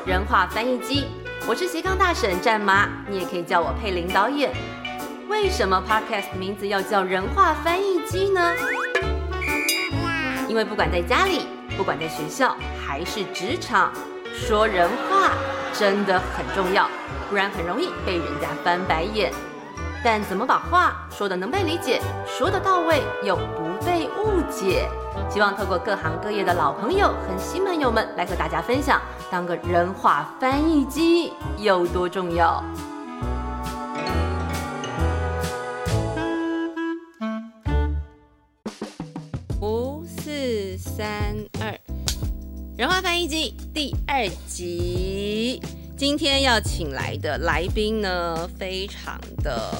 人话翻译机，我是斜杠大婶战妈，你也可以叫我佩玲导演。为什么 Podcast 名字要叫人话翻译机呢？因为不管在家里，不管在学校，还是职场，说人话真的很重要，不然很容易被人家翻白眼。但怎么把话说的能被理解，说的到位又不被误解？希望透过各行各业的老朋友和新朋友们来和大家分享，当个人话翻译机有多重要。五四三二，人话翻译机第二集。今天要请来的来宾呢，非常的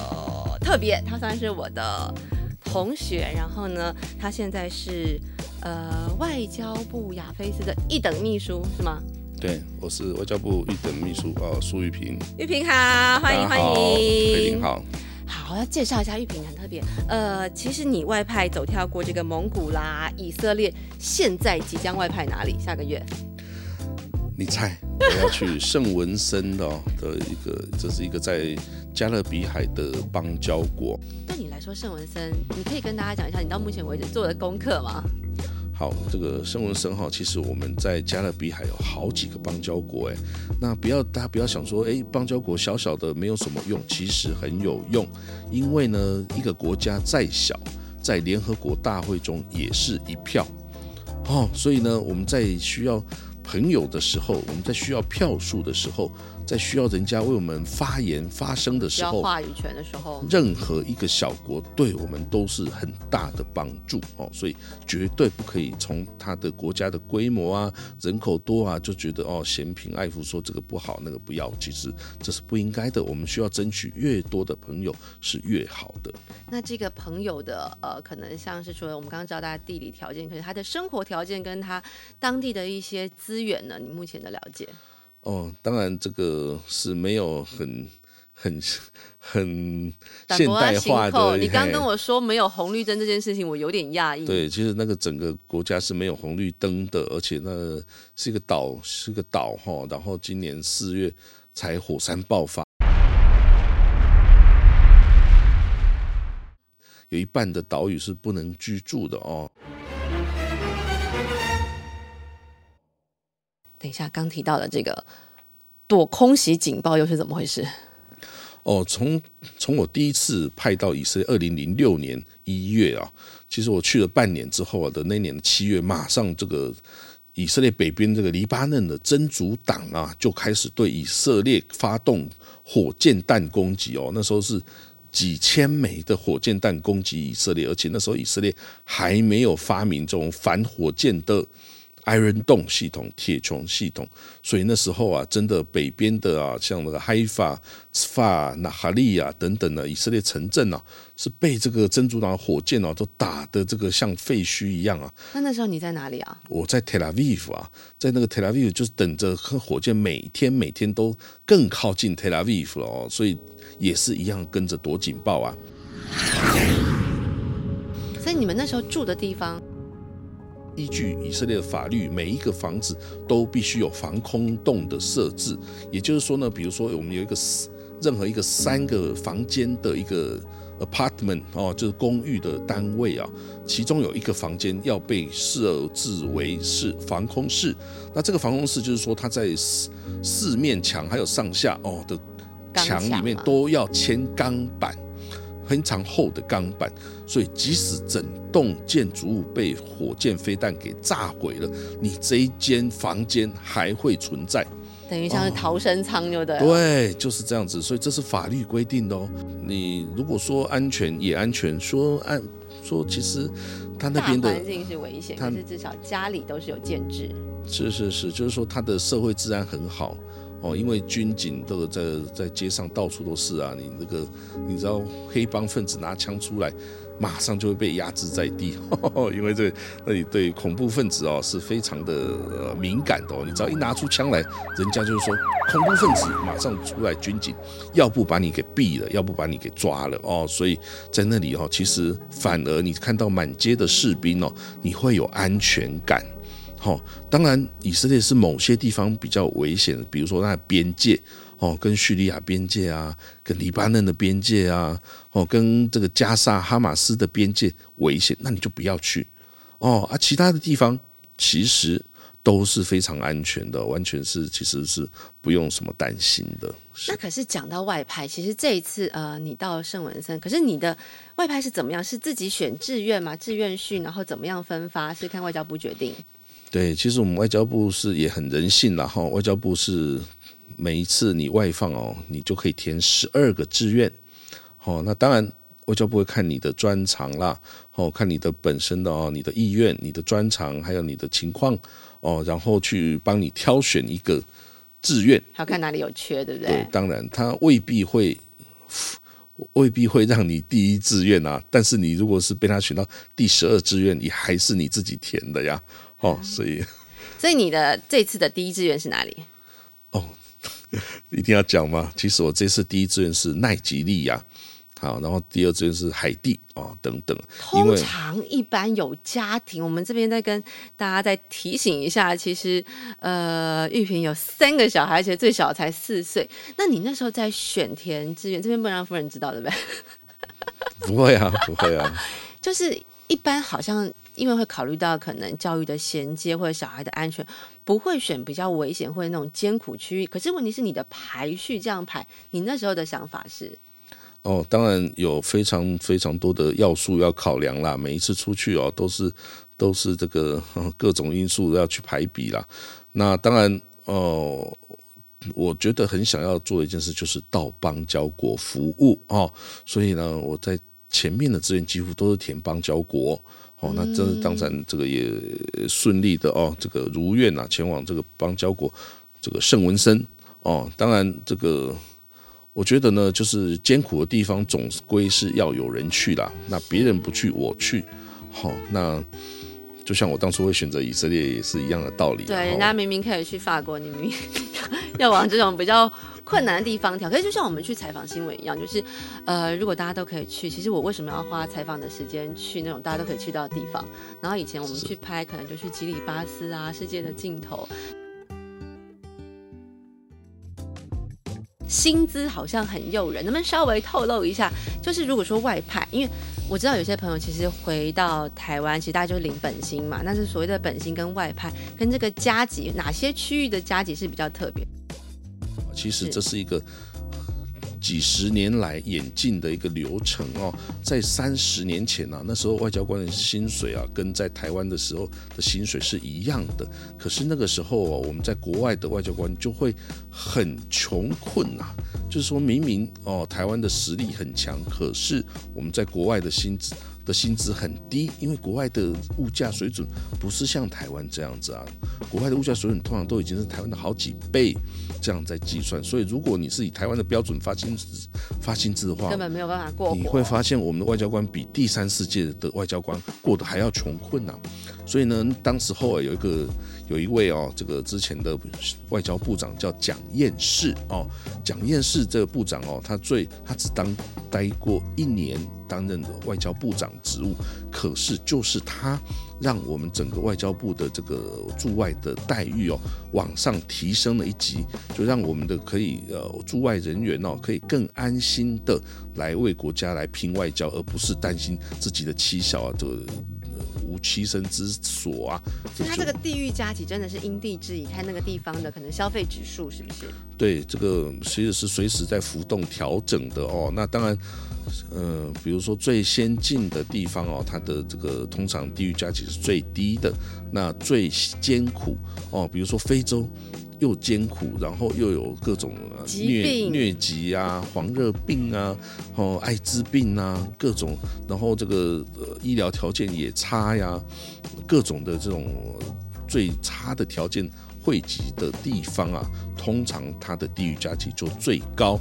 特别，他算是我的同学，然后呢，他现在是呃外交部亚非斯的一等秘书，是吗？对，我是外交部一等秘书哦，苏玉平。玉平好，欢迎欢迎，玉平好。好，要介绍一下玉平很特别，呃，其实你外派走跳过这个蒙古啦、以色列，现在即将外派哪里？下个月？你猜我要去圣文森的的一个，这是一个在加勒比海的邦交国。对你来说，圣文森，你可以跟大家讲一下你到目前为止做的功课吗？好，这个圣文森哈，其实我们在加勒比海有好几个邦交国哎，那不要大家不要想说哎，邦交国小小的没有什么用，其实很有用，因为呢，一个国家再小，在联合国大会中也是一票哦，所以呢，我们在需要。朋友的时候，我们在需要票数的时候，在需要人家为我们发言发声的时候，话语权的时候，任何一个小国对我们都是很大的帮助哦，所以绝对不可以从他的国家的规模啊、人口多啊就觉得哦嫌贫爱富，说这个不好那个不要，其实这是不应该的。我们需要争取越多的朋友是越好的。那这个朋友的呃，可能像是说我们刚刚知道大家地理条件，可是他的生活条件跟他当地的一些资资源呢？你目前的了解？哦，当然这个是没有很很很现代化的。你刚跟我说没有红绿灯这件事情，我有点讶异。对，其实那个整个国家是没有红绿灯的，而且那是一个岛，是个岛哈。然后今年四月才火山爆发，有一半的岛屿是不能居住的哦。等一下，刚提到的这个躲空袭警报又是怎么回事？哦，从从我第一次派到以色列，二零零六年一月啊，其实我去了半年之后啊的那年的七月，马上这个以色列北边这个黎巴嫩的真主党啊，就开始对以色列发动火箭弹攻击哦。那时候是几千枚的火箭弹攻击以色列，而且那时候以色列还没有发明这种反火箭的。Iron Dome 系统、铁穹系统，所以那时候啊，真的北边的啊，像那个 Haifa、法、纳哈利啊等等的以色列城镇啊，是被这个珍珠党火箭啊都打的这个像废墟一样啊。那那时候你在哪里啊？我在 Tel Aviv 啊，在那个 Tel Aviv 就是等着火箭每天每天都更靠近 Tel Aviv 了哦，所以也是一样跟着躲警报啊。所以你们那时候住的地方？依据以色列的法律，每一个房子都必须有防空洞的设置。也就是说呢，比如说我们有一个任何一个三个房间的一个 apartment 哦，就是公寓的单位啊，其中有一个房间要被设置为是防空室。那这个防空室就是说，它在四四面墙还有上下哦的墙里面都要嵌钢板。非常厚的钢板，所以即使整栋建筑物被火箭飞弹给炸毁了，你这一间房间还会存在，等于像是逃生舱，对不对？对，就是这样子。所以这是法律规定的哦。你如果说安全也安全，说安说其实他那边的环境是危险，但是至少家里都是有建制。是是是，就是说他的社会治安很好。哦，因为军警都在在街上到处都是啊，你那个你知道黑帮分子拿枪出来，马上就会被压制在地，因为这那里对恐怖分子哦是非常的呃敏感的哦，你只要一拿出枪来，人家就是说恐怖分子马上出来，军警要不把你给毙了，要不把你给抓了哦，所以在那里哦，其实反而你看到满街的士兵哦，你会有安全感。好，当然以色列是某些地方比较危险的，比如说那边界哦，跟叙利亚边界啊，跟黎巴嫩的边界啊，哦，跟这个加沙哈马斯的边界危险，那你就不要去哦啊，其他的地方其实。都是非常安全的，完全是其实是不用什么担心的。那可是讲到外派，其实这一次呃，你到圣文森，可是你的外派是怎么样？是自己选志愿吗？志愿训，然后怎么样分发？是看外交部决定？对，其实我们外交部是也很人性然后外交部是每一次你外放哦，你就可以填十二个志愿。哦，那当然外交部会看你的专长啦，哦，看你的本身的哦，你的意愿、你的专长，还有你的情况。哦，然后去帮你挑选一个志愿，要看哪里有缺，对不对？对，当然他未必会未必会让你第一志愿啊，但是你如果是被他选到第十二志愿，你还是你自己填的呀。哦，所以 所以你的这次的第一志愿是哪里？哦，一定要讲吗？其实我这次第一志愿是奈吉利亚。好，然后第二志愿是海地哦，等等。通常一般有家庭，我们这边再跟大家再提醒一下，其实呃，玉萍有三个小孩，而且最小才四岁。那你那时候在选填志愿，这边不让夫人知道对不对？不会啊，不会啊。就是一般好像因为会考虑到可能教育的衔接或者小孩的安全，不会选比较危险或者那种艰苦区域。可是问题是你的排序这样排，你那时候的想法是？哦，当然有非常非常多的要素要考量啦。每一次出去哦，都是都是这个各种因素要去排比啦。那当然哦，我觉得很想要做一件事，就是到邦交国服务哦。所以呢，我在前面的志愿几乎都是填邦交国哦。那这当然这个也顺利的哦，这个如愿呐，前往这个邦交国这个圣文森哦。当然这个。我觉得呢，就是艰苦的地方总归是要有人去啦。那别人不去，我去，好，那就像我当初会选择以色列也是一样的道理。对，人家明明可以去法国，你明明 要往这种比较困难的地方跳。可是就像我们去采访新闻一样，就是呃，如果大家都可以去，其实我为什么要花采访的时间去那种大家都可以去到的地方？然后以前我们去拍，可能就去吉里巴斯啊，世界的尽头。薪资好像很诱人，能不能稍微透露一下？就是如果说外派，因为我知道有些朋友其实回到台湾，其实大家就领本薪嘛。那是所谓的本薪跟外派，跟这个加级，哪些区域的加级是比较特别？其实这是一个。几十年来演进的一个流程哦，在三十年前呢，那时候外交官的薪水啊，跟在台湾的时候的薪水是一样的。可是那个时候哦，我们在国外的外交官就会很穷困呐，就是说明明哦，台湾的实力很强，可是我们在国外的薪资。的薪资很低，因为国外的物价水准不是像台湾这样子啊，国外的物价水准通常都已经是台湾的好几倍，这样在计算。所以如果你是以台湾的标准发薪资发薪资的话，根本没有办法过。你会发现我们的外交官比第三世界的外交官过得还要穷困呐。所以呢，当时候啊有一个有一位哦，这个之前的外交部长叫蒋彦士哦，蒋彦士这个部长哦，他最他只当待过一年。担任的外交部长职务，可是就是他让我们整个外交部的这个驻外的待遇哦，往上提升了一级，就让我们的可以呃驻外人员哦，可以更安心的来为国家来拼外交，而不是担心自己的妻小啊，这个无栖身之所啊。所以它这个地域加起真的是因地制宜，看那个地方的可能消费指数是不是？对，这个其实是随时在浮动调整的哦。那当然。呃，比如说最先进的地方哦，它的这个通常地域加起是最低的，那最艰苦哦，比如说非洲又艰苦，然后又有各种疟疟疾啊、黄热病啊、哦艾滋病啊，各种，然后这个呃医疗条件也差呀，各种的这种最差的条件汇集的地方啊，通常它的地域加级就最高。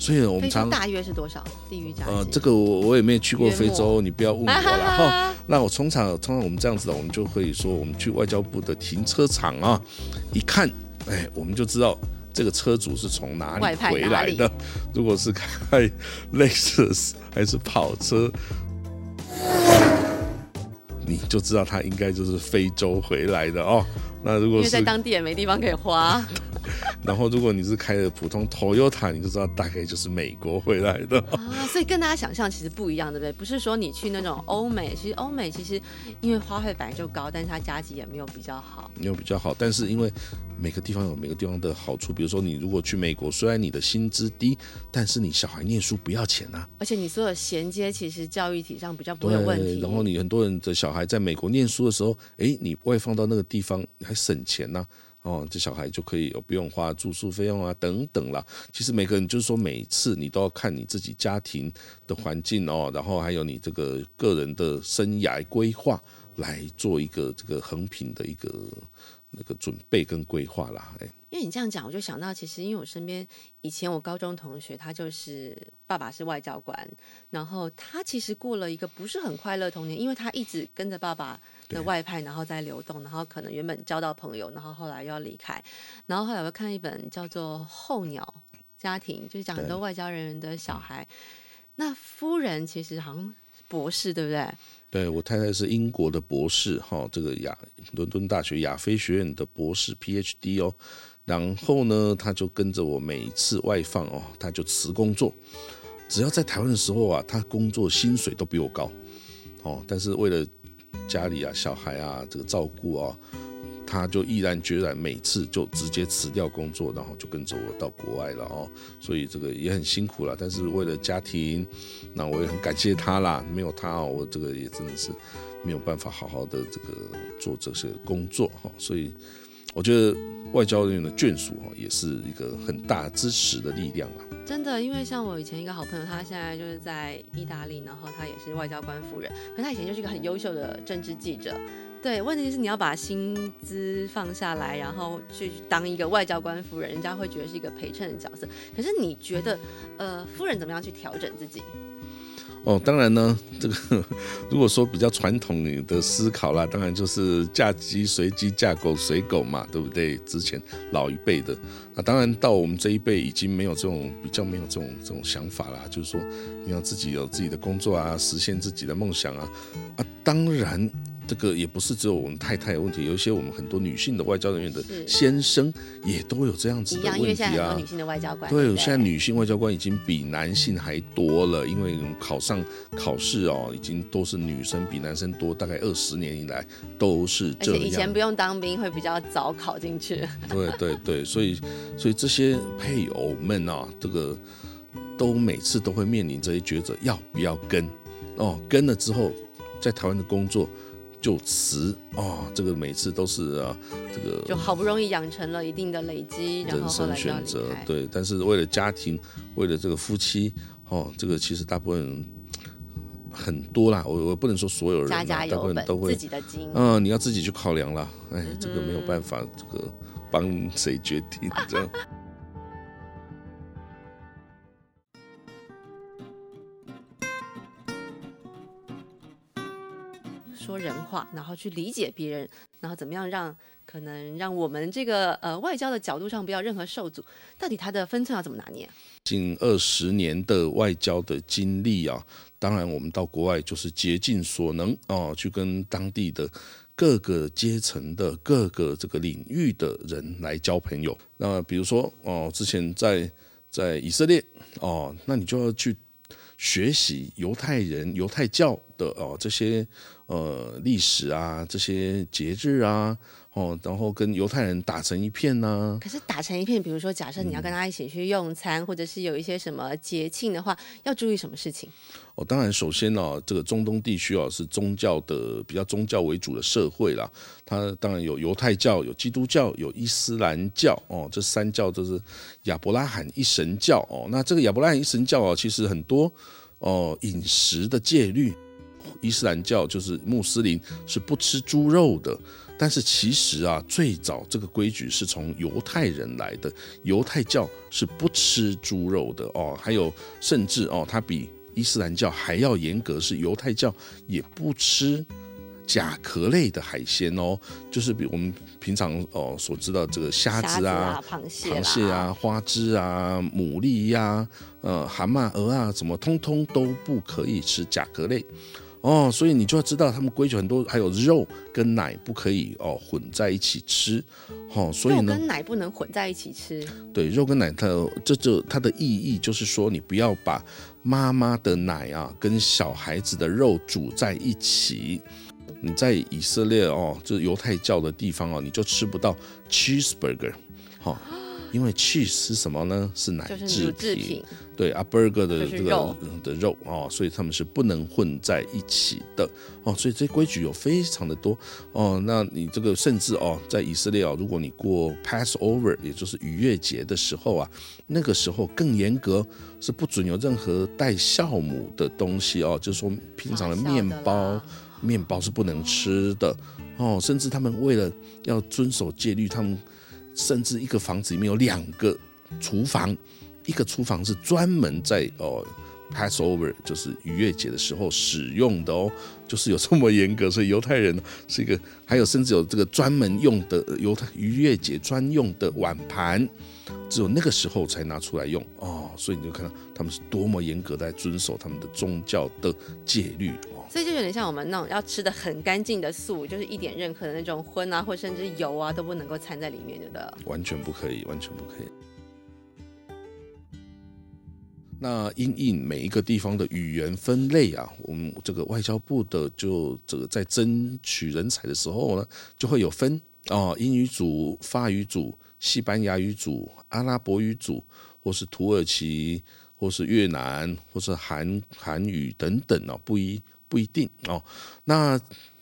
所以，我们常大约是多少地域价？呃，这个我我也没有去过非洲，你不要问我了 哈。那我通常通常我们这样子的，我们就会说，我们去外交部的停车场啊，一看，哎，我们就知道这个车主是从哪里回来的。如果是开 Lexus 还是跑车，你就知道他应该就是非洲回来的哦。那如果是在当地也没地方可以花。然后如果你是开的普通 Toyota，你就知道大概就是美国回来的。啊，所以跟大家想象其实不一样，对不对？不是说你去那种欧美，其实欧美其实因为花费本来就高，但是它加急也没有比较好。没有比较好，但是因为每个地方有每个地方的好处，比如说你如果去美国，虽然你的薪资低，但是你小孩念书不要钱啊。而且你所有衔接，其实教育体上比较不会有问题。然后你很多人的小孩在美国念书的时候，哎，你外放到那个地方还省钱呢、哦，这小孩就可以有不用花住宿费用啊，等等啦。其实每个人就是说，每一次你都要看你自己家庭的环境哦，然后还有你这个个人的生涯规划来做一个这个横平的一个那个准备跟规划啦。哎，因为你这样讲，我就想到，其实因为我身边以前我高中同学，他就是爸爸是外交官，然后他其实过了一个不是很快乐童年，因为他一直跟着爸爸的外派，然后在流动，然后可能原本交到朋友，然后后来又要离开，然后后来我看一本叫做《候鸟家庭》，就是讲很多外交人员的小孩。那夫人其实好像是博士，对不对？对我太太是英国的博士，哈，这个亚伦敦大学亚非学院的博士 PhD 哦。然后呢，他就跟着我每一次外放哦，他就辞工作。只要在台湾的时候啊，他工作薪水都比我高，哦，但是为了家里啊、小孩啊这个照顾啊，他就毅然决然每次就直接辞掉工作，然后就跟着我到国外了哦。所以这个也很辛苦了，但是为了家庭，那我也很感谢他啦。没有他哦，我这个也真的是没有办法好好的这个做这些工作哈。所以我觉得外交人员的眷属哦，也是一个很大支持的力量啊。真的，因为像我以前一个好朋友，他现在就是在意大利，然后他也是外交官夫人，可他以前就是一个很优秀的政治记者。对，问题是你要把薪资放下来，然后去当一个外交官夫人，人家会觉得是一个陪衬的角色。可是你觉得，呃，夫人怎么样去调整自己？哦，当然呢，这个 如果说比较传统的思考啦，当然就是嫁鸡随鸡，嫁狗随狗嘛，对不对？之前老一辈的，那当然到我们这一辈已经没有这种比较没有这种这种想法啦，就是说你要自己有自己的工作啊，实现自己的梦想啊啊，当然。这个也不是只有我们太太有问题，有一些我们很多女性的外交人员的先生也都有这样子的问题为现在很啊多女。性的外交官，对，不现在女性外交官已经比男性还多了，因为考上考试哦，已经都是女生比男生多，大概二十年以来都是这样且以前不。用当兵，会比较早考进去。对对对，所以所以这些配偶们啊，这个都每次都会面临这些抉择，要不要跟？哦，跟了之后，在台湾的工作就辞哦，这个每次都是啊，这个就好不容易养成了一定的累积，然人生后后来选择。对，但是为了家庭，为了这个夫妻，哦，这个其实大部分人很多啦，我我不能说所有人啦，家家大部有本，分都会自，己的经。嗯，你要自己去考量啦，哎，这个没有嗯办法，这个帮谁决定这样。说人话，然后去理解别人，然后怎么样让可能让我们这个呃外交的角度上不要任何受阻，到底他的分寸要怎么拿捏？近二十年的外交的经历啊，当然我们到国外就是竭尽所能哦，去跟当地的各个阶层的各个这个领域的人来交朋友。那比如说哦，之前在在以色列哦，那你就要去学习犹太人、犹太教的哦这些呃历史啊，这些节日啊，哦，然后跟犹太人打成一片呐、可是打成一片，比如说假设你要跟他一起去用餐，或者是有一些什么节庆的话，要注意什么事情？哦，当然，首先呢、这个中东地区啊是宗教的比较宗教为主的社会啦。它当然有犹太教、有基督教、有伊斯兰教哦，这三教都是亚伯拉罕一神教哦。那这个亚伯拉罕一神教啊，其实很多哦饮食的戒律，伊斯兰教就是穆斯林是不吃猪肉的。但是其实啊，最早这个规矩是从犹太人来的，犹太教是不吃猪肉的哦。还有甚至哦，它比伊斯兰教还要严格，是犹太教也不吃甲壳类的海鲜哦，就是比我们平常哦所知道这个虾子啊、螃蟹、螃蟹啊、花枝啊、牡蛎呀、呃、蛤蟆、鹅啊，怎么通通都不可以吃甲壳类。哦，所以你就要知道他们规矩很多，还有肉跟奶不可以哦混在一起吃，哦，所以肉呢，跟奶不能混在一起吃。对肉跟奶它这就它的意义就是说，你不要把妈妈的奶啊跟小孩子的肉煮在一起。你在以色列哦，就是犹太教的地方哦，你就吃不到 cheeseburger，好、因为 cheese 是什么呢？是奶就是制品，对啊，burger 的这个肉的肉哦，所以他们是不能混在一起的哦，所以这规矩有非常的多哦。那你这个甚至哦，在以色列哦，如果你过 Passover，也就是逾越节的时候啊，那个时候更严格，是不准有任何带酵母的东西哦，就是说平常的面包。面包是不能吃的哦，甚至他们为了要遵守戒律，他们甚至一个房子里面有两个厨房，一个厨房是专门在哦 Passover 就是逾越节的时候使用的哦，就是有这么严格，所以犹太人是一个，还有甚至有这个专门用的犹太逾越节专用的碗盘。只有那个时候才拿出来用哦，所以你就看到他们是多么严格在遵守他们的宗教的戒律哦。所以就有点像我们那种要吃的很干净的素，就是一点任何的那种荤啊，或甚至油啊都不能够掺在里面，对的。完全不可以，完全不可以。那因应每一个地方的语言分类啊，我们这个外交部的就这个在争取人才的时候呢，就会有分哦，英语组、法语组、西班牙语组、阿拉伯语组，或是土耳其，或是越南，或是韩韩语等等哦，不一不一定哦。那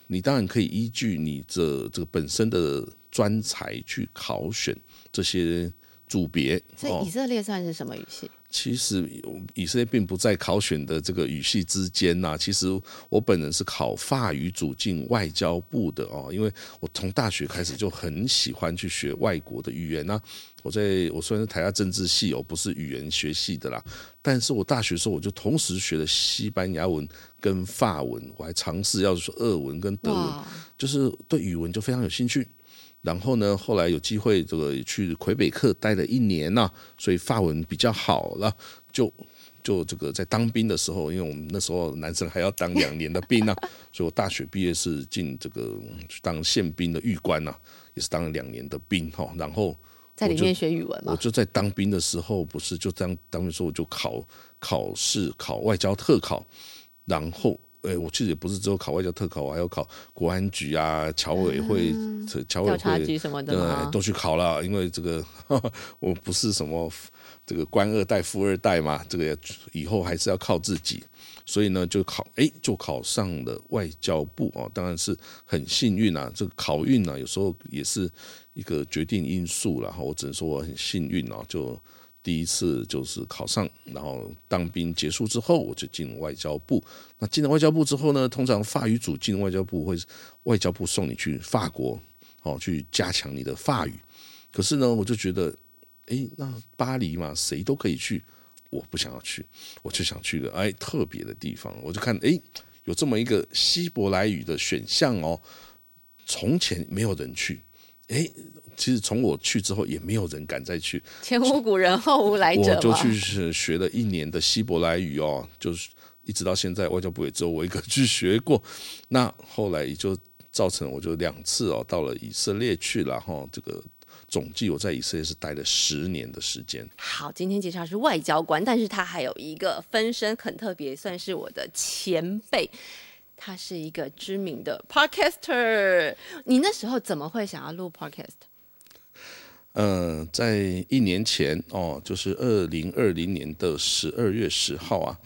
你当然可以依据你这这个本身的专才去考选这些组别哦所以以。色列算是什么语系？其实以色列并不在考选的这个语系之间呐、其实我本人是考法语组进外交部的哦，因为我从大学开始就很喜欢去学外国的语言呐、我在我虽然是台大政治系哦，不是语言学系的啦，但是我大学时候我就同时学了西班牙文跟法文，我还尝试要说俄文跟德文。就是对语文就非常有兴趣。然后呢，后来有机会这个去魁北克待了一年呐、所以法文比较好了，就就这个在当兵的时候，因为我们那时候男生还要当两年的兵呢、所以我大学毕业是进这个去当宪兵的狱官呐、也是当了两年的兵哈、然后在里面学语文嘛？我就在当兵的时候，不是就当当兵的时候我就考考试考外交特考，然后。哎，我其实也不是只有考外交特考，我还要考国安局啊、侨委会、这侨委会局什么的对，都去考了，因为这个 我不是什么这个官二代、富二代嘛，这个以后还是要靠自己，所以呢，就考哎，就考上了外交部哦，当然是很幸运啊。这个考运呢、有时候也是一个决定因素然后我只能说我很幸运哦，就第一次就是考上，然后当兵结束之后，我就进外交部。那进了外交部之后呢，通常法语组进外交部会外交部送你去法国，哦，去加强你的法语。可是呢，我就觉得，诶，那巴黎嘛，谁都可以去，我不想要去，我就想去个哎特别的地方。我就看，诶，有这么一个希伯来语的选项哦，从前没有人去，诶，其实从我去之后，也没有人敢再去。前无古人后无来者。我就去学学了一年的希伯来语哦，就是一直到现在，外交部也只有我一个去学过。那后来也就造成我就两次哦，到了以色列去了哈、这个总计我在以色列是待了十年的时间。好，今天介绍是外交官，但是他还有一个分身很特别，算是我的前辈。他是一个知名的 podcaster。你那时候怎么会想要录 podcast？呃，在一年前哦，就是二零二零年的十二月十号啊，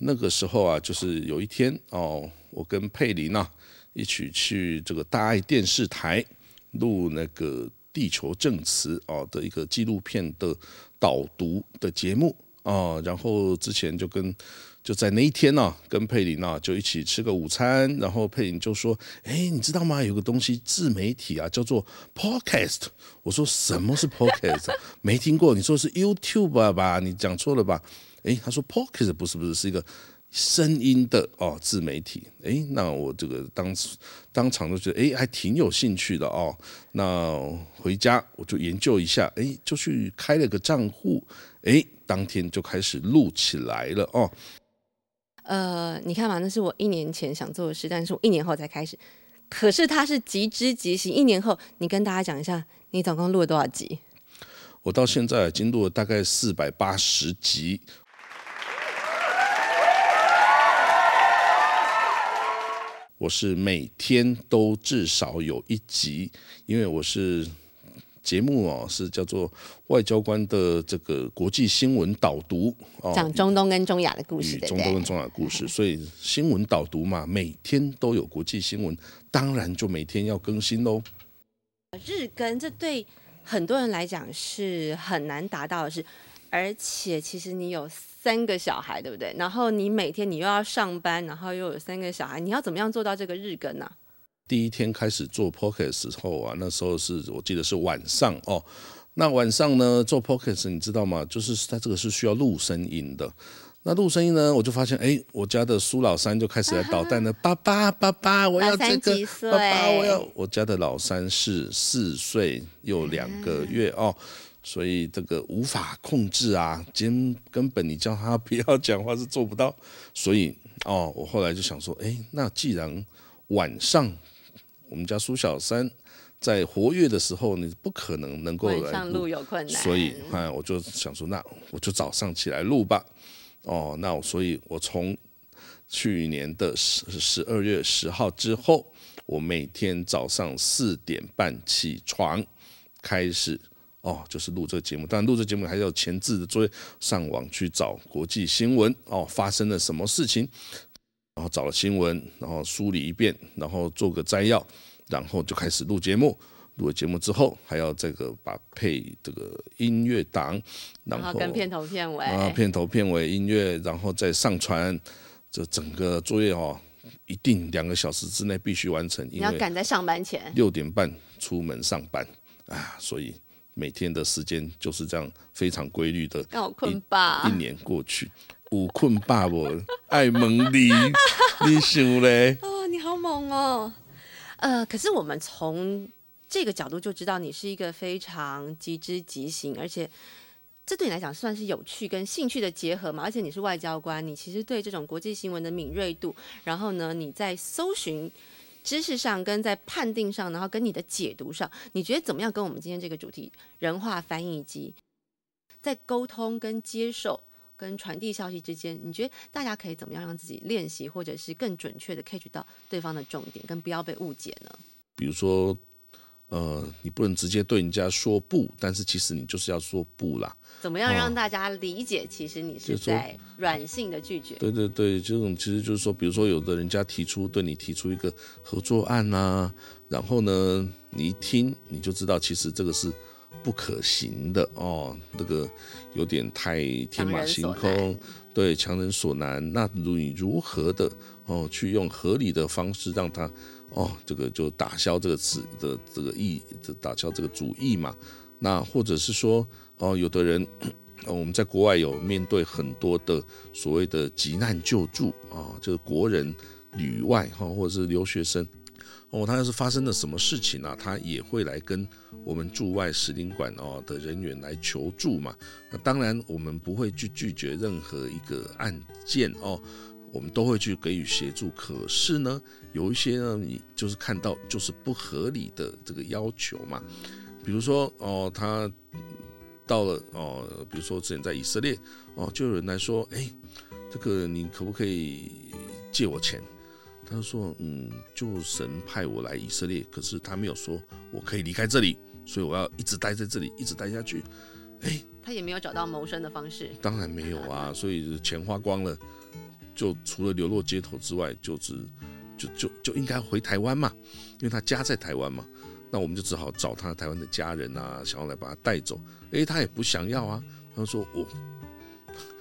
那个时候啊，就是有一天哦，我跟佩琳啊一起去这个大爱电视台录那个地球证词哦的一个纪录片的导读的节目哦，然后之前就跟就在那一天呢、跟佩琳啊就一起吃个午餐，然后佩琳就说：“哎，你知道吗？有个东西自媒体啊，叫做 podcast。”我说：“什么是 podcast？没听过。你说是 YouTube 吧？你讲错了吧？”哎，他说 podcast 不是不是是一个声音的哦自媒体。哎，那我这个当当场就觉得哎还挺有兴趣的哦。那回家我就研究一下，哎，就去开了个账户，哎，当天就开始录起来了哦。呃，你看嘛，那是我一年前想做的事，但是我一年后才开始。可是它是即知即行，一年后你跟大家讲一下，你总共录了多少集？我到现在已经录了大概四百八十集。我是每天都至少有一集，因为我是节目哦，是叫做外交官的这个国际新闻导读哦，讲中东跟中亚的故事，对中东跟中亚故事，所以新闻导读嘛，每天都有国际新闻，当然就每天要更新喽。日更这对很多人来讲是很难达到的事，而且其实你有。三个小孩，对不对？然后你每天你又要上班，然后又有三个小孩，你要怎么样做到这个日更呢？第一天开始做 Pocket 时候啊，那时候是我记得是晚上哦。那晚上呢做 Pocket，你知道吗？就是它这个是需要录声音的。那录声音呢，我就发现，哎，我家的苏老三就开始来捣蛋了。爸爸，爸爸，我要这个。爸爸，我要。我家的老三是四岁又两个月哦。所以这个无法控制啊，根根本你叫他不要讲话是做不到。所以哦，我后来就想说，哎，那既然晚上我们家苏小三在活跃的时候，你不可能能够来上录有困难，所以啊，我就想说，那我就早上起来录吧。哦，那所以，我从去年的十十二月十号之后，我每天早上四点半起床开始。哦，就是录这个节目，但录这节目还要前置的作业，上网去找国际新闻哦，发生了什么事情，然后找了新闻，然后梳理一遍，然后做个摘要，然后就开始录节目。录了节目之后，还要这个把配这个音乐档，然后跟片头片尾，啊，片头片尾音乐，然后再上传。这整个作业哦，一定两个小时之内必须完成。你要赶在上班前六点半出门上班啊，所以。每天的时间就是这样非常规律的，困吧？一年过去，五困霸我爱蒙你，你想嘞？哦，你好猛哦！呃，可是我们从这个角度就知道你是一个非常极之极行，而且这对你来讲算是有趣跟兴趣的结合嘛。而且你是外交官，你其实对这种国际新闻的敏锐度，然后呢，你在搜寻。知识上跟在判定上，然后跟你的解读上，你觉得怎么样？跟我们今天这个主题“人话翻译机”在沟通、跟接受、跟传递消息之间，你觉得大家可以怎么样让自己练习，或者是更准确的 catch 到对方的重点，跟不要被误解呢？比如说。呃，你不能直接对人家说不，但是其实你就是要说不啦。怎么样让大家理解？其实你是在软性的拒绝。对对对，这种其实就是说，比如说有的人家提出对你提出一个合作案呐，然后呢，你一听你就知道，其实这个是不可行的哦，那个有点太天马行空，对，强人所难。那你如何的哦，去用合理的方式让他。哦，这个就打消这个词的这个意，打消这个主意嘛。那或者是说，哦，有的人，我们在国外有面对很多的所谓的急难救助啊，就是国人旅外哈，或者是留学生，哦，他要是发生了什么事情呢，他也会来跟我们驻外使领馆哦的人员来求助嘛。那当然，我们不会去拒绝任何一个案件哦。我们都会去给予协助，可是呢，有一些呢，你就是看到就是不合理的这个要求嘛，比如说哦，他到了哦，比如说之前在以色列哦，就有人来说，哎，这个你可不可以借我钱？他说，嗯，就神派我来以色列，可是他没有说我可以离开这里，所以我要一直待在这里，一直待下去。哎，他也没有找到谋生的方式，当然没有啊，所以钱花光了。就除了流落街头之外，就只就就就应该回台湾嘛，因为他家在台湾嘛，那我们就只好找他台湾的家人啊，想要来把他带走。诶，他也不想要啊，他说我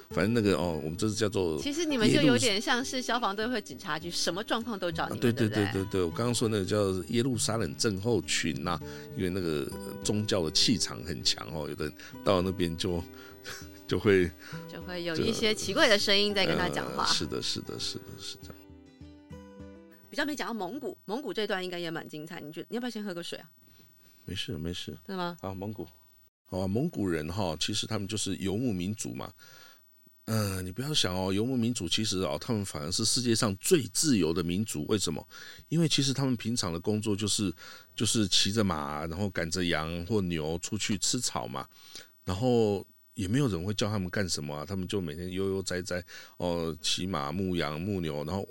反正那个哦，我们这是叫做，其实你们就有点像是消防队或警察局，什么状况都找你。对对对对对，我刚刚说那个叫耶路撒冷症候群呐，因为那个宗教的气场很强哦，有的到那边就。就会就会有一些奇怪的声音在跟他讲话。是的，是的，是的，是这样。比较没讲到蒙古，蒙古这段应该也蛮精彩。你觉得你要不要先喝个水啊？没事，没事。对吗？好，蒙古，好啊。蒙古人哈，其实他们就是游牧民族嘛。呃，你不要想哦，游牧民族其实哦，他们反而是世界上最自由的民族。为什么？因为其实他们平常的工作就是就是骑着马，然后赶着羊或牛出去吃草嘛，然后。也没有人会叫他们干什么啊，他们就每天悠悠哉哉哦，骑马牧羊牧牛，然后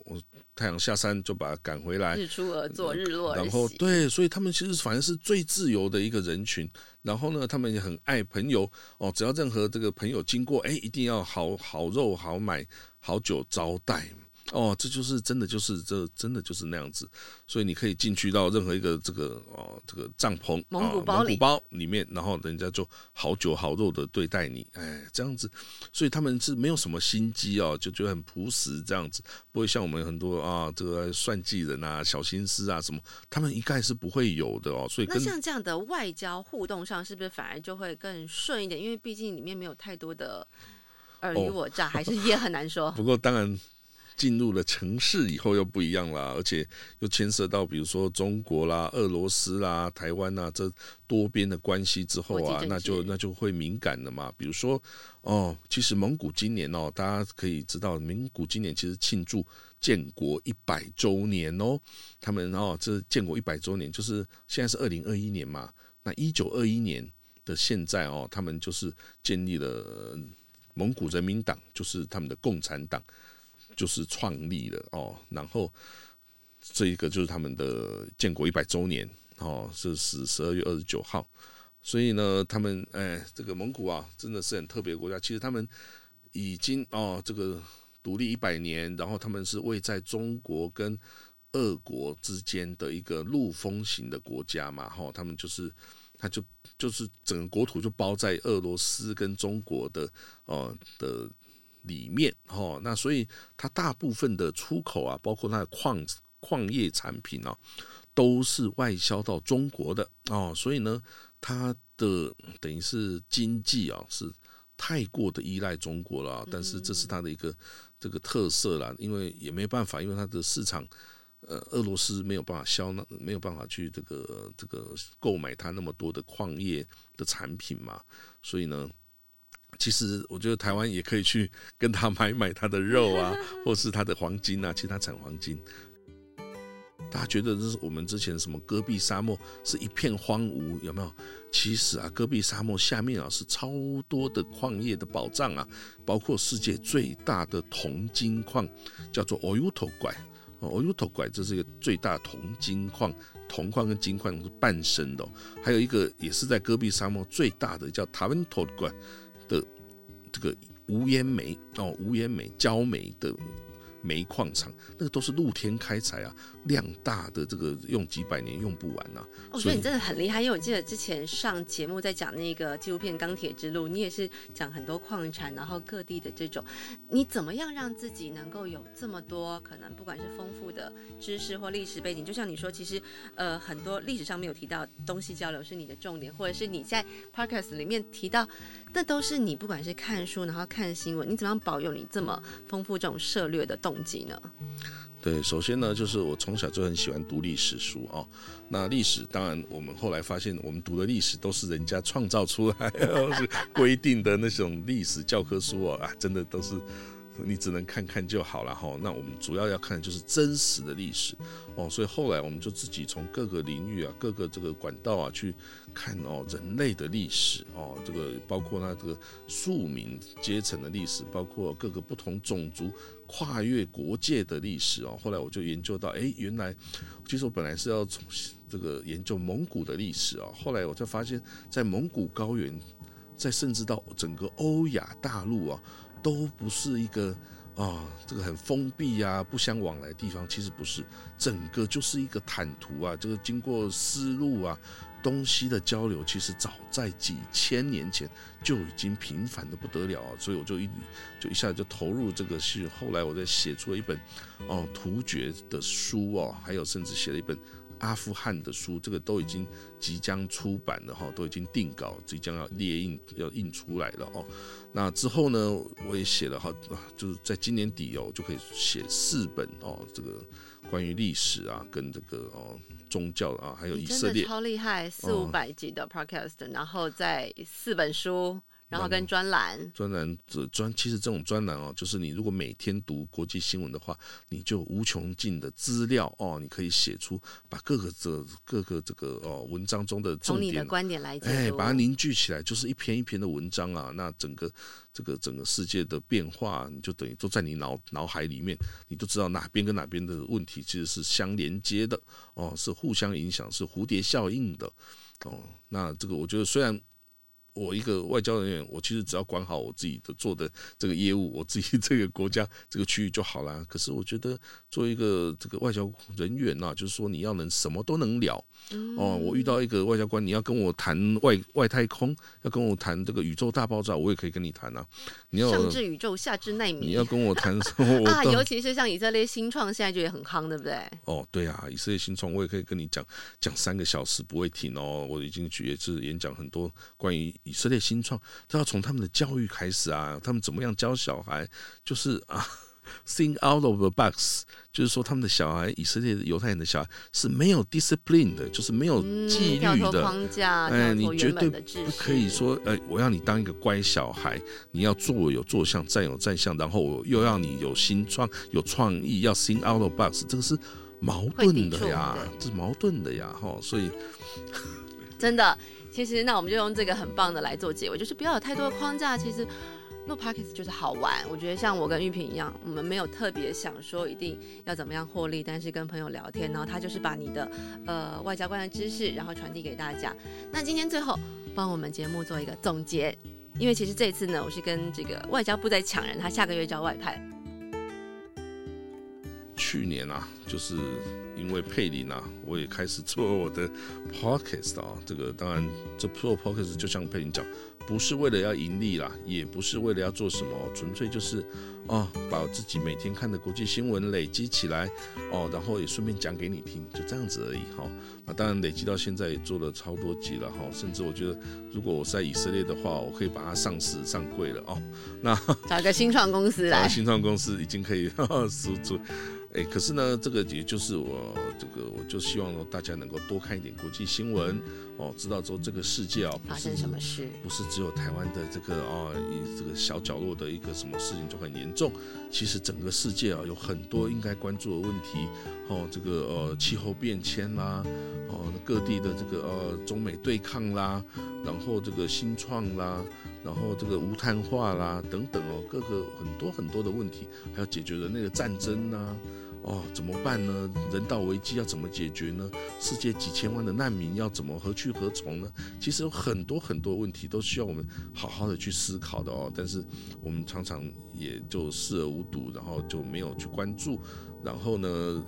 太阳下山就把它赶回来，日出而作，日落而然后对，所以他们其实反而是最自由的一个人群。然后呢，他们也很爱朋友哦，只要任何这个朋友经过，哎，一定要好好肉好买好酒招待。哦，这就是真的，就是这真的就是那样子，所以你可以进去到任何一个这个哦这个帐篷蒙古包里包里面，然后人家就好酒好肉的对待你，哎，这样子，所以他们是没有什么心机哦，就觉得很朴实这样子，不会像我们很多啊这个算计人啊、小心思啊什么，他们一概是不会有的哦。所以那像这样的外交互动上，是不是反而就会更顺一点？因为毕竟里面没有太多的尔虞我诈，还是也很难说。不过当然。进入了城市以后又不一样了，而且又牵涉到比如说中国啦、俄罗斯啦、台湾呐这多边的关系之后啊，那就那就会敏感了嘛。比如说哦，其实蒙古今年哦，大家可以知道，蒙古今年其实庆祝建国一百周年哦。他们哦，这建国一百周年就是现在是二零二一年嘛。那一九二一年的现在哦，他们就是建立了蒙古人民党，就是他们的共产党。就是创立了哦，然后这一个就是他们的建国一百周年哦，是十十二月二十九号，所以呢，他们哎，这个蒙古啊，真的是很特别国家。其实他们已经哦，这个独立一百年，然后他们是位在中国跟俄国之间的一个陆风型的国家嘛，哈，他们就是他就就是整个国土就包在俄罗斯跟中国的哦的。里面哦，那所以它大部分的出口啊，包括它的矿矿业产品啊，都是外销到中国的哦，所以呢，它的等于是经济啊是太过的依赖中国了，但是这是它的一个这个特色啦，因为也没办法，因为它的市场呃，俄罗斯没有办法销那没有办法去这个这个购买它那么多的矿业的产品嘛，所以呢。其实我觉得台湾也可以去跟他买买他的肉啊，或是他的黄金啊，其他产黄金。大家觉得这是我们之前什么戈壁沙漠是一片荒芜，有没有？其实啊，戈壁沙漠下面啊是超多的矿业的宝藏啊，包括世界最大的铜金矿叫做 Oyuto 拐，Oyuto 拐这是一个最大铜金矿，铜矿跟金矿是半生的。还有一个也是在戈壁沙漠最大的叫 Tavento 拐。这个无烟煤哦，无烟煤焦煤的。煤矿厂那个都是露天开采啊，量大的这个用几百年用不完呐。我觉得你真的很厉害，因为我记得之前上节目在讲那个纪录片《钢铁之路》，你也是讲很多矿产，然后各地的这种，你怎么样让自己能够有这么多可能，不管是丰富的知识或历史背景，就像你说，其实呃很多历史上没有提到东西交流是你的重点，或者是你在 podcast 里面提到，那都是你不管是看书然后看新闻，你怎么样保有你这么丰富这种涉略的动。呢？对，首先呢，就是我从小就很喜欢读历史书哦。那历史当然，我们后来发现，我们读的历史都是人家创造出来，是规定的那种历史教科书哦啊，真的都是。你只能看看就好了哈。那我们主要要看的就是真实的历史哦。所以后来我们就自己从各个领域啊、各个这个管道啊去看哦，人类的历史哦，这个包括那这个庶民阶层的历史，包括各个不同种族跨越国界的历史哦。后来我就研究到，哎，原来其实我本来是要从这个研究蒙古的历史啊。后来我就发现，在蒙古高原，在甚至到整个欧亚大陆啊。都不是一个啊，这个很封闭啊、不相往来的地方，其实不是，整个就是一个坦途啊。这个经过丝路啊，东西的交流，其实早在几千年前就已经频繁的不得了啊。所以我就一就一下子就投入这个戏。后来我在写出了一本哦突厥的书哦，还有甚至写了一本。阿富汗的书，这个都已经即将出版了哈，都已经定稿，即将要列印，要印出来了哦。那之后呢，我也写了哈，就是在今年底哦，就可以写四本哦，这个关于历史啊，跟这个哦宗教啊，还有以色列，超厉害，四五百集的 podcast，然后在四本书。然后跟专栏，专栏这专其实这种专栏哦，就是你如果每天读国际新闻的话，你就无穷尽的资料哦，你可以写出把各个这各个这个哦文章中的重点，从你的观点来解哎，把它凝聚起来，就是一篇一篇的文章啊。那整个这个整个世界的变化，你就等于都在你脑脑海里面，你都知道哪边跟哪边的问题其实是相连接的哦，是互相影响，是蝴蝶效应的哦。那这个我觉得虽然。我一个外交人员，我其实只要管好我自己的做的这个业务，我自己这个国家这个区域就好了。可是我觉得作为一个这个外交人员呐、就是说你要能什么都能聊哦。我遇到一个外交官，你要跟我谈外外太空，要跟我谈这个宇宙大爆炸，我也可以跟你谈啊。你要上至宇宙，下至纳米你要跟我谈什么，我啊，尤其是像以色列新创，现在就也很夯，对不对？哦，对啊，以色列新创，我也可以跟你讲讲三个小时不会停哦。我已经去也是演讲很多关于以色列新创，都要从他们的教育开始啊，他们怎么样教小孩，就是啊。Think out of the box，就是说他们的小孩，以色列犹太人的小孩是没有 discipline 的，就是没有纪律的。框架，哎，你绝对不可以说，哎，我要你当一个乖小孩，你要坐有坐相，站有站相，然后我又要你有新创、有创意，要 think out of the box，这个是矛盾的呀这是矛盾的呀，哈，所以真的。其实，那我们就用这个很棒的来做结尾，就是不要有太多的框架。其实录 podcast 就是好玩。我觉得像我跟玉萍一样，我们没有特别想说一定要怎么样获利，但是跟朋友聊天，然后他就是把你的呃外交官的知识，然后传递给大家。那今天最后帮我们节目做一个总结，因为其实这次呢，我是跟这个外交部在抢人，他下个月就要外派。去年啊，就是因为佩林啊，我也开始做我的 podcast 啊。这个当然，这做 podcast 就像佩林讲，不是为了要盈利啦，也不是为了要做什么，纯粹就是哦，把我自己每天看的国际新闻累积起来哦，然后也顺便讲给你听，就这样子而已哈。那当然累积到现在也做了超多集了哈，甚至我觉得如果我在以色列的话，我可以把它上市上柜了哦。那找一个新创公司来，找新创公司已经可以输出。哎，可是呢，这个也就是我这个，我就希望大家能够多看一点国际新闻哦，知道说这个世界啊，发生什么事？不是只有台湾的这个哦，一这个小角落的一个什么事情就很严重。其实整个世界啊，有很多应该关注的问题哦，这个呃气候变迁啦，哦各地的这个呃中美对抗啦，然后这个新创啦，然后这个无碳化啦等等哦，各个很多很多的问题，还要解决人类的战争呐。哦，怎么办呢？人道危机要怎么解决呢？世界几千万的难民要怎么何去何从呢？其实有很多很多问题都需要我们好好的去思考的哦。但是我们常常也就视而无睹，然后就没有去关注。然后呢，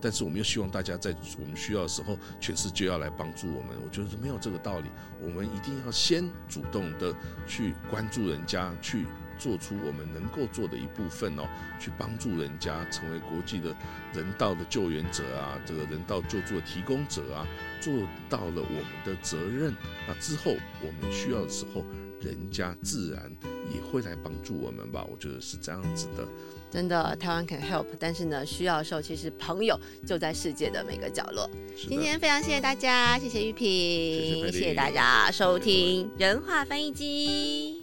但是我们又希望大家在我们需要的时候，全世界要来帮助我们。我觉得没有这个道理。我们一定要先主动的去关注人家，去。做出我们能够做的一部分哦，去帮助人家成为国际的人道的救援者啊，这个人道救助的提供者啊，做到了我们的责任。那之后我们需要的时候，人家自然也会来帮助我们吧？我觉得是这样子的。真的，台湾 can help，但是呢，需要的时候，其实朋友就在世界的每个角落。今天非常谢谢大家，谢谢玉萍，谢谢谢谢大家收听人话翻译机。